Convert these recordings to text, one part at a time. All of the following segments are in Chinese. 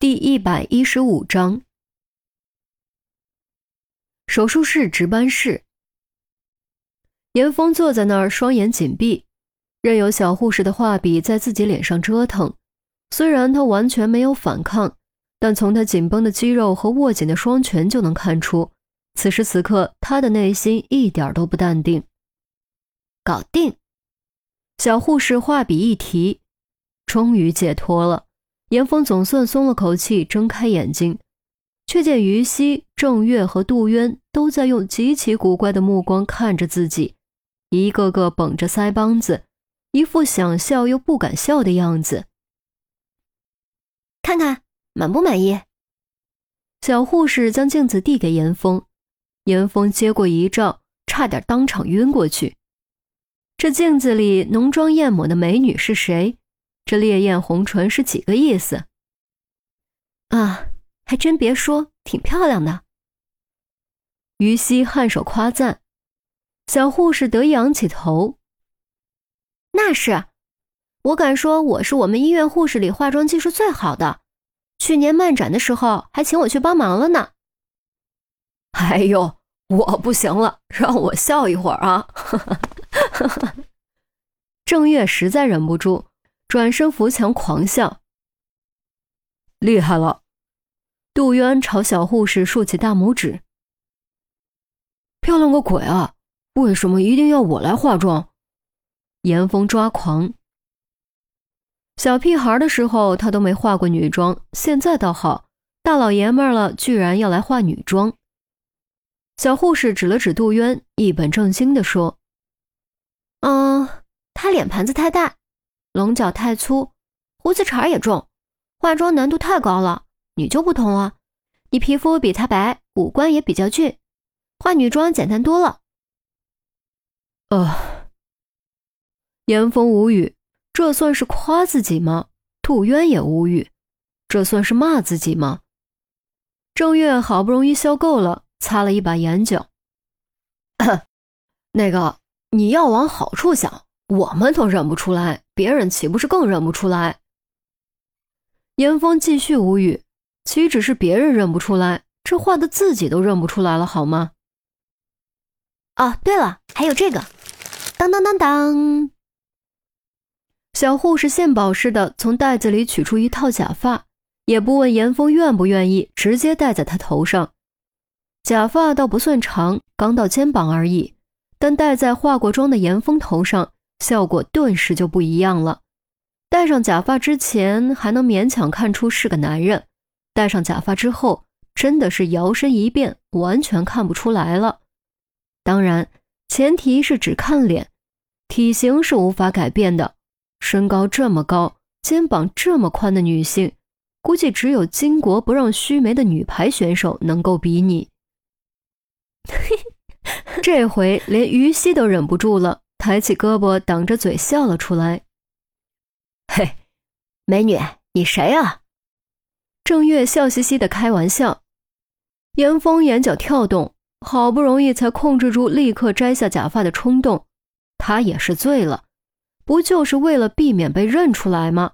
第一百一十五章，手术室值班室，严峰坐在那儿，双眼紧闭，任由小护士的画笔在自己脸上折腾。虽然他完全没有反抗，但从他紧绷的肌肉和握紧的双拳就能看出，此时此刻他的内心一点都不淡定。搞定！小护士画笔一提，终于解脱了。严峰总算松了口气，睁开眼睛，却见于西、郑月和杜渊都在用极其古怪的目光看着自己，一个个绷着腮帮子，一副想笑又不敢笑的样子。看看满不满意？小护士将镜子递给严峰，严峰接过一照，差点当场晕过去。这镜子里浓妆艳抹的美女是谁？这烈焰红唇是几个意思？啊，还真别说，挺漂亮的。于西颔首夸赞，小护士得意昂起头。那是，我敢说我是我们医院护士里化妆技术最好的，去年漫展的时候还请我去帮忙了呢。哎呦，我不行了，让我笑一会儿啊！郑月实在忍不住。转身扶墙狂笑，厉害了！杜渊朝小护士竖起大拇指。漂亮个鬼啊！为什么一定要我来化妆？严峰抓狂。小屁孩的时候他都没化过女装，现在倒好，大老爷们了居然要来化女装。小护士指了指杜渊，一本正经地说：“嗯，他脸盘子太大。”棱角太粗，胡子茬也重，化妆难度太高了。你就不同了，你皮肤比他白，五官也比较俊，化女装简单多了。呃，严峰无语，这算是夸自己吗？杜渊也无语，这算是骂自己吗？郑月好不容易笑够了，擦了一把眼角。那个，你要往好处想，我们都认不出来。别人岂不是更认不出来？严峰继续无语，岂止是别人认不出来，这画的自己都认不出来了，好吗？哦，对了，还有这个，当当当当！小护士献宝似的从袋子里取出一套假发，也不问严峰愿不愿意，直接戴在他头上。假发倒不算长，刚到肩膀而已，但戴在化过妆的严峰头上。效果顿时就不一样了。戴上假发之前还能勉强看出是个男人，戴上假发之后，真的是摇身一变，完全看不出来了。当然，前提是只看脸，体型是无法改变的。身高这么高，肩膀这么宽的女性，估计只有巾帼不让须眉的女排选手能够比拟。这回连于西都忍不住了。抬起胳膊挡着嘴笑了出来。嘿，美女，你谁啊？郑月笑嘻嘻的开玩笑。严峰眼角跳动，好不容易才控制住立刻摘下假发的冲动。他也是醉了，不就是为了避免被认出来吗？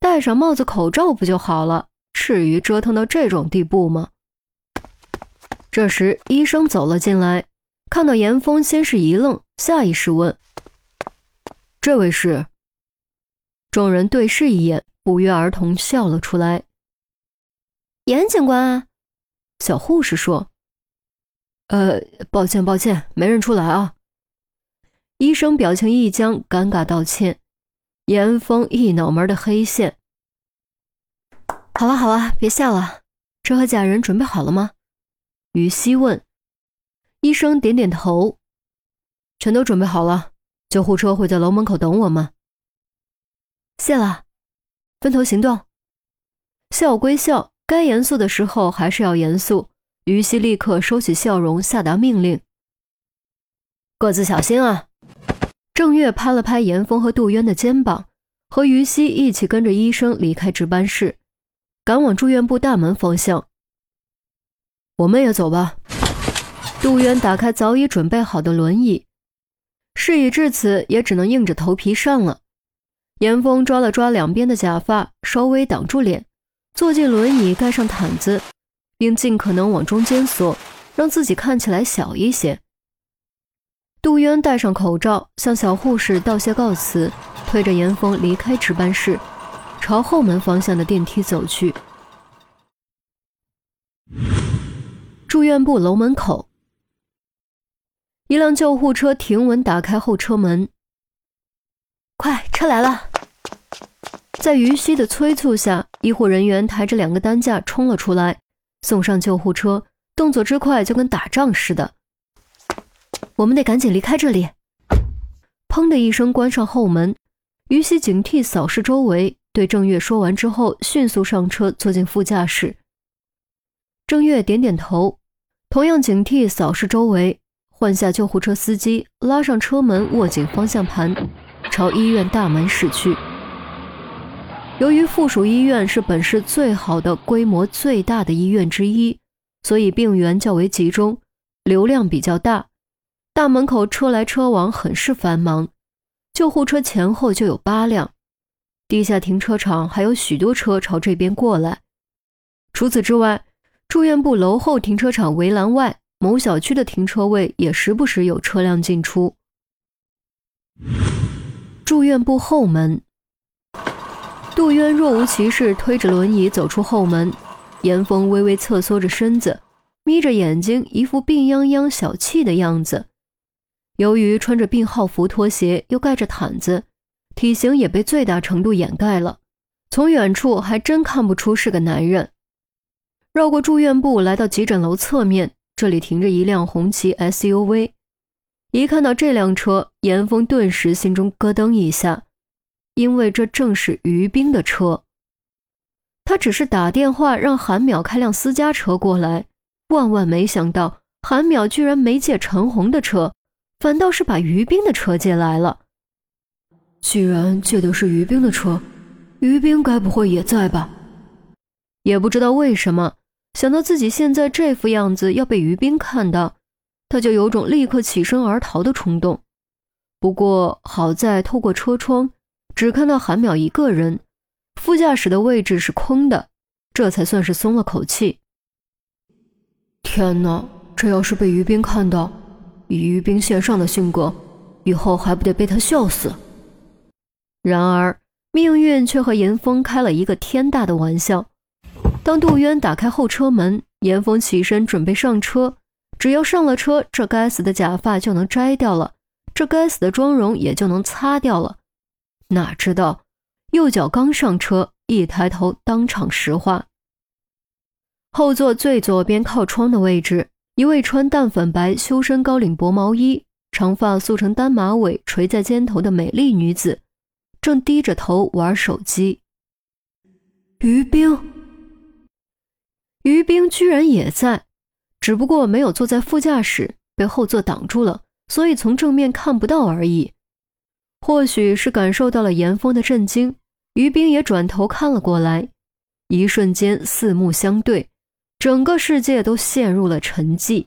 戴上帽子口罩不就好了？至于折腾到这种地步吗？这时，医生走了进来。看到严峰，先是一愣，下意识问：“这位是？”众人对视一眼，不约而同笑了出来。严警官啊，小护士说：“呃，抱歉，抱歉，没认出来啊。”医生表情一僵，尴尬道歉。严峰一脑门的黑线。好了好了，别笑了。这和假人准备好了吗？于西问。医生点点头，全都准备好了，救护车会在楼门口等我们。谢了，分头行动。笑归笑，该严肃的时候还是要严肃。于西立刻收起笑容，下达命令：各自小心啊！郑月拍了拍严峰和杜渊的肩膀，和于西一起跟着医生离开值班室，赶往住院部大门方向。我们也走吧。杜渊打开早已准备好的轮椅，事已至此，也只能硬着头皮上了。严峰抓了抓两边的假发，稍微挡住脸，坐进轮椅，盖上毯子，并尽可能往中间缩，让自己看起来小一些。杜渊戴上口罩，向小护士道谢告辞，推着严峰离开值班室，朝后门方向的电梯走去。住院部楼门口，一辆救护车停稳，打开后车门。快，车来了！在于西的催促下，医护人员抬着两个担架冲了出来，送上救护车，动作之快，就跟打仗似的。我们得赶紧离开这里！砰的一声，关上后门。于西警惕扫视周围，对郑月说完之后，迅速上车，坐进副驾驶。郑月点点头，同样警惕扫视周围，换下救护车司机，拉上车门，握紧方向盘，朝医院大门驶去。由于附属医院是本市最好的、规模最大的医院之一，所以病源较为集中，流量比较大。大门口车来车往，很是繁忙，救护车前后就有八辆。地下停车场还有许多车朝这边过来。除此之外，住院部楼后停车场围栏外，某小区的停车位也时不时有车辆进出。住院部后门，杜渊若无其事推着轮椅走出后门，严峰微微侧缩着身子，眯着眼睛，一副病殃殃、小气的样子。由于穿着病号服拖鞋，又盖着毯子，体型也被最大程度掩盖了，从远处还真看不出是个男人。绕过住院部，来到急诊楼侧面，这里停着一辆红旗 SUV。一看到这辆车，严峰顿时心中咯噔一下，因为这正是于冰的车。他只是打电话让韩淼开辆私家车过来，万万没想到韩淼居然没借陈红的车，反倒是把于冰的车借来了。既然借的是于冰的车，于冰该不会也在吧？也不知道为什么。想到自己现在这副样子要被于冰看到，他就有种立刻起身而逃的冲动。不过好在透过车窗，只看到韩淼一个人，副驾驶的位置是空的，这才算是松了口气。天哪，这要是被于冰看到，以于冰线上的性格，以后还不得被他笑死？然而命运却和严峰开了一个天大的玩笑。当杜渊打开后车门，严峰起身准备上车。只要上了车，这该死的假发就能摘掉了，这该死的妆容也就能擦掉了。哪知道，右脚刚上车，一抬头，当场石化。后座最左边靠窗的位置，一位穿淡粉白修身高领薄毛衣、长发束成单马尾垂在肩头的美丽女子，正低着头玩手机。于冰。于冰居然也在，只不过没有坐在副驾驶，被后座挡住了，所以从正面看不到而已。或许是感受到了严峰的震惊，于冰也转头看了过来，一瞬间四目相对，整个世界都陷入了沉寂。